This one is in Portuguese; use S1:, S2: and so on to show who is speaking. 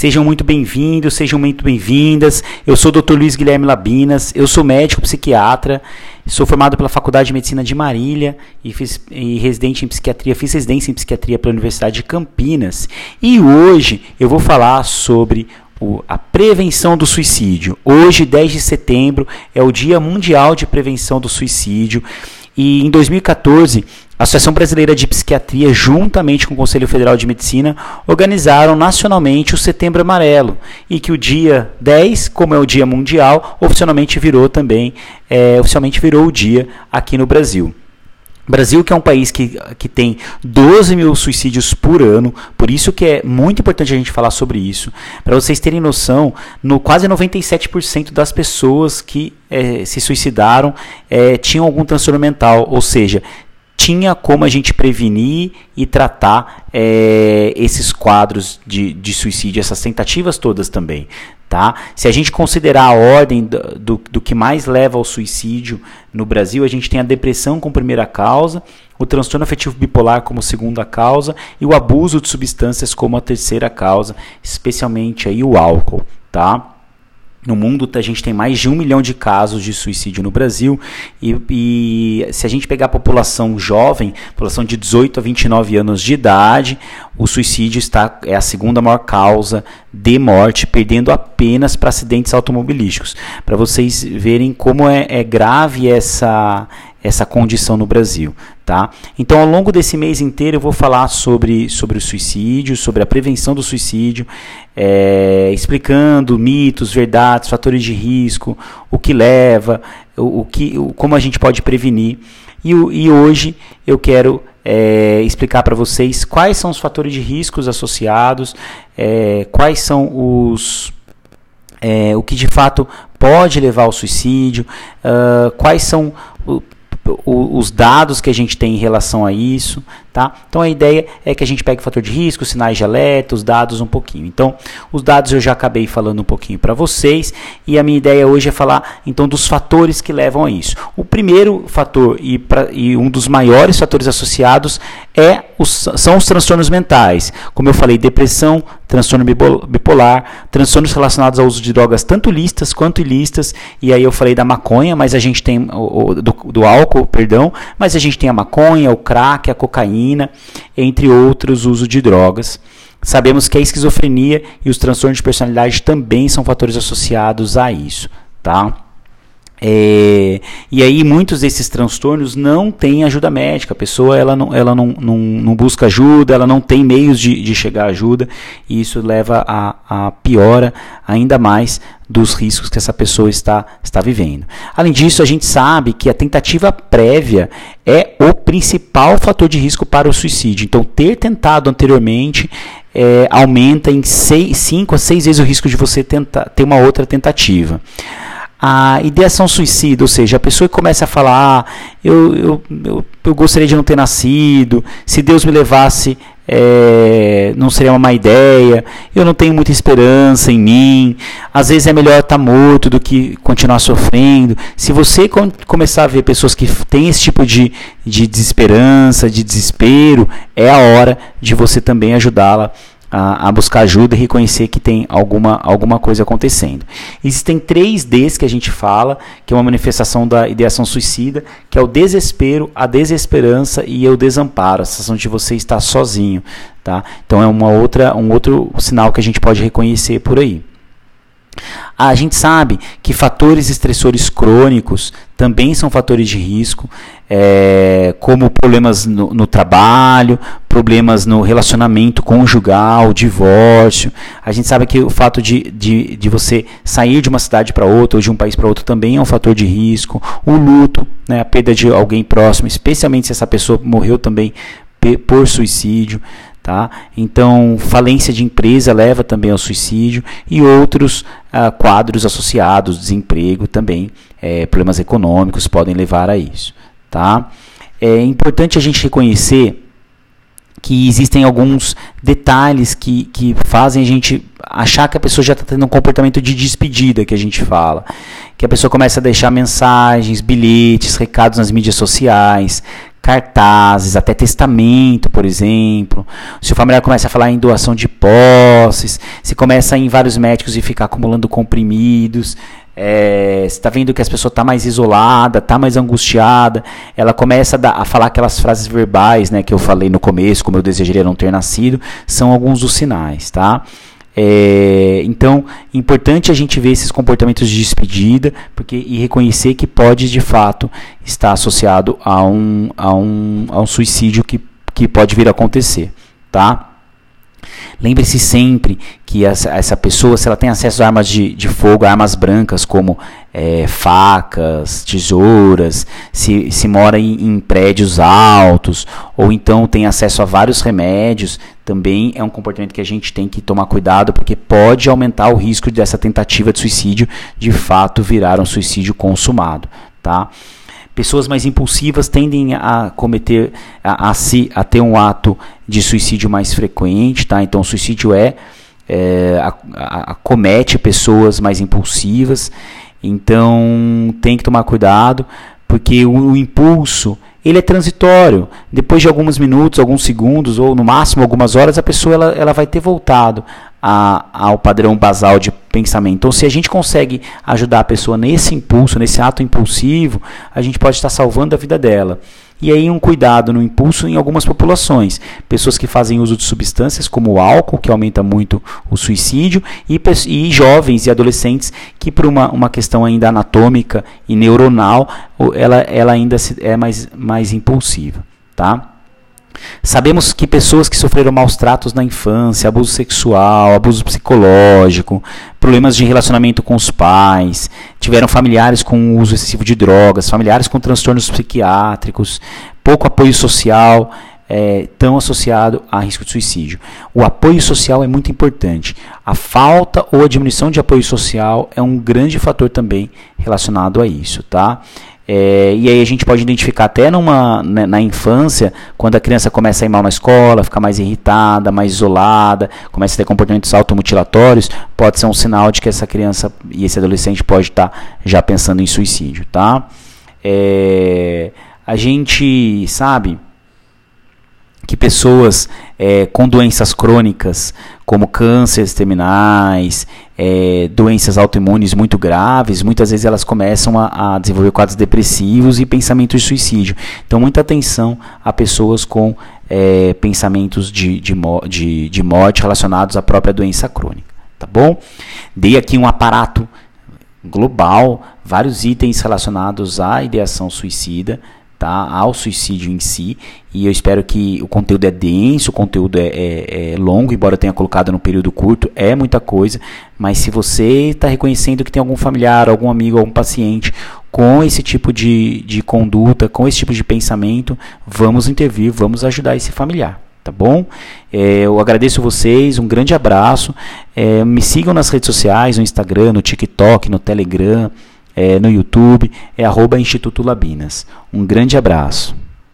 S1: Sejam muito bem-vindos, sejam muito bem-vindas. Eu sou o Dr. Luiz Guilherme Labinas, eu sou médico psiquiatra, sou formado pela Faculdade de Medicina de Marília e, fiz, e residente em psiquiatria, fiz residência em psiquiatria pela Universidade de Campinas. E hoje eu vou falar sobre a prevenção do suicídio. Hoje, 10 de setembro, é o Dia Mundial de Prevenção do Suicídio. E em 2014, a Associação Brasileira de Psiquiatria, juntamente com o Conselho Federal de Medicina, organizaram nacionalmente o Setembro Amarelo e que o dia 10, como é o Dia Mundial, oficialmente virou também, é, oficialmente virou o dia aqui no Brasil. Brasil, que é um país que, que tem 12 mil suicídios por ano, por isso que é muito importante a gente falar sobre isso. Para vocês terem noção, no quase 97% das pessoas que é, se suicidaram é, tinham algum transtorno mental, ou seja, tinha como a gente prevenir e tratar é, esses quadros de, de suicídio, essas tentativas todas também. Tá? Se a gente considerar a ordem do, do, do, que mais leva ao suicídio no Brasil, a gente tem a depressão como primeira causa, o transtorno afetivo bipolar como segunda causa e o abuso de substâncias como a terceira causa, especialmente aí o álcool. Tá? No mundo, a gente tem mais de um milhão de casos de suicídio no Brasil. E, e, se a gente pegar a população jovem, população de 18 a 29 anos de idade, o suicídio está, é a segunda maior causa de morte, perdendo apenas para acidentes automobilísticos. Para vocês verem como é, é grave essa, essa condição no Brasil, tá? Então, ao longo desse mês inteiro, eu vou falar sobre, sobre o suicídio, sobre a prevenção do suicídio, é, explicando mitos, verdades, fatores de risco, o que leva, o, o que, o, como a gente pode prevenir. E, e hoje eu quero é, explicar para vocês quais são os fatores de riscos associados, é, quais são os é, o que de fato pode levar ao suicídio, uh, quais são os dados que a gente tem em relação a isso, tá? Então a ideia é que a gente pegue o fator de risco, sinais de alerta, os dados um pouquinho. Então, os dados eu já acabei falando um pouquinho para vocês e a minha ideia hoje é falar então dos fatores que levam a isso. O primeiro fator e, pra, e um dos maiores fatores associados é os, são os transtornos mentais. Como eu falei, depressão, transtorno bipolar, transtornos relacionados ao uso de drogas tanto listas quanto ilícitas, e aí eu falei da maconha, mas a gente tem do, do álcool, perdão, mas a gente tem a maconha, o crack, a cocaína, entre outros uso de drogas. Sabemos que a esquizofrenia e os transtornos de personalidade também são fatores associados a isso, tá? É, e aí muitos desses transtornos não têm ajuda médica, a pessoa ela não, ela não, não, não busca ajuda, ela não tem meios de, de chegar à ajuda, e isso leva a, a piora ainda mais dos riscos que essa pessoa está, está vivendo. Além disso, a gente sabe que a tentativa prévia é o principal fator de risco para o suicídio. Então, ter tentado anteriormente é, aumenta em 5 a 6 vezes o risco de você tentar, ter uma outra tentativa a ideação suicida, ou seja, a pessoa que começa a falar, ah, eu, eu, eu, eu, gostaria de não ter nascido, se Deus me levasse, é, não seria uma má ideia, eu não tenho muita esperança em mim, às vezes é melhor estar morto do que continuar sofrendo. Se você com, começar a ver pessoas que têm esse tipo de, de desesperança, de desespero, é a hora de você também ajudá-la a, a, buscar ajuda e reconhecer que tem alguma, alguma coisa acontecendo. Existem três Ds que a gente fala, que é uma manifestação da ideação suicida, que é o desespero, a desesperança e o desamparo, a sensação de você estar sozinho. Tá? Então é uma outra, um outro sinal que a gente pode reconhecer por aí. A gente sabe que fatores estressores crônicos também são fatores de risco, é, como problemas no, no, trabalho, problemas no relacionamento conjugal, divórcio. A gente sabe que o fato de, de, de você sair de uma cidade para outra ou de um país para outro também é um fator de risco. O luto, né, a perda de alguém próximo, especialmente se essa pessoa morreu também por suicídio. Tá? Então, falência de empresa leva também ao suicídio e outros ah, quadros associados, desemprego também, é, problemas econômicos podem levar a isso. Tá? É importante a gente reconhecer que existem alguns detalhes que, que fazem a gente achar que a pessoa já está tendo um comportamento de despedida, que a gente fala. Que a pessoa começa a deixar mensagens, bilhetes, recados nas mídias sociais, cartazes, até testamento, por exemplo. Se o familiar começa a falar em doação de posses, se começa a ir em vários médicos e ficar acumulando comprimidos, é, você está vendo que as pessoas está mais isolada, está mais angustiada, ela começa a, dar, a, falar aquelas frases verbais, né, que eu falei no começo, como eu desejaria não ter nascido, são alguns dos sinais, tá? É, então, importante a gente ver esses comportamentos de despedida porque, e reconhecer que pode de fato estar associado a um, a um, a um suicídio que, que pode vir a acontecer. Tá? Lembre-se sempre que essa, essa, pessoa, se ela tem acesso a armas de, de fogo, armas brancas como é, facas, tesouras, se, se mora em, em, prédios altos, ou então tem acesso a vários remédios, também é um comportamento que a gente tem que tomar cuidado, porque pode aumentar o risco dessa tentativa de suicídio de fato virar um suicídio consumado. Tá? Pessoas mais impulsivas tendem a cometer, a, a, a ter um ato de suicídio mais frequente, tá? Então, suicídio é, é acomete pessoas mais impulsivas. Então, tem que tomar cuidado, porque o, o impulso ele é transitório. Depois de alguns minutos, alguns segundos, ou no máximo algumas horas, a pessoa ela, ela vai ter voltado a, ao padrão basal de pensamento. Então, se a gente consegue ajudar a pessoa nesse impulso, nesse ato impulsivo, a gente pode estar salvando a vida dela. E aí um cuidado no impulso em algumas populações. Pessoas que fazem uso de substâncias como o álcool, que aumenta muito o suicídio, e, e jovens e adolescentes que por uma, uma questão ainda anatômica e neuronal, ela, ela ainda é mais, mais impulsiva. Tá? Sabemos que pessoas que sofreram maus tratos na infância, abuso sexual, abuso psicológico, problemas de relacionamento com os pais, tiveram familiares com uso excessivo de drogas, familiares com transtornos psiquiátricos, pouco apoio social, é, tão associado a risco de suicídio. O apoio social é muito importante. A falta ou a diminuição de apoio social é um grande fator também relacionado a isso, tá? É, e aí a gente pode identificar até numa, né, na infância, quando a criança começa a ir mal na escola, fica mais irritada, mais isolada, começa a ter comportamentos automutilatórios, pode ser um sinal de que essa criança e esse adolescente pode estar tá já pensando em suicídio, tá? É, a gente sabe que pessoas é, com doenças crônicas, como cânceres terminais, é, doenças autoimunes muito graves, muitas vezes elas começam a, a, desenvolver quadros depressivos e pensamentos de suicídio. Então, muita atenção a pessoas com é, pensamentos de, de, de, de morte relacionados à própria doença crônica. Tá bom? Dei aqui um aparato global, vários itens relacionados à ideação suicida tá? ao suicídio em si. E eu espero que o conteúdo é denso, o conteúdo é, é, é longo, embora eu tenha colocado no período curto, é muita coisa. Mas se você está reconhecendo que tem algum familiar, algum amigo, algum paciente com esse tipo de, de conduta, com esse tipo de pensamento, vamos intervir, vamos ajudar esse familiar tá bom? É, eu agradeço vocês, um grande abraço. É, me sigam nas redes sociais, no Instagram, no TikTok, no Telegram, é, no YouTube, é arroba Instituto Labinas. Um grande abraço.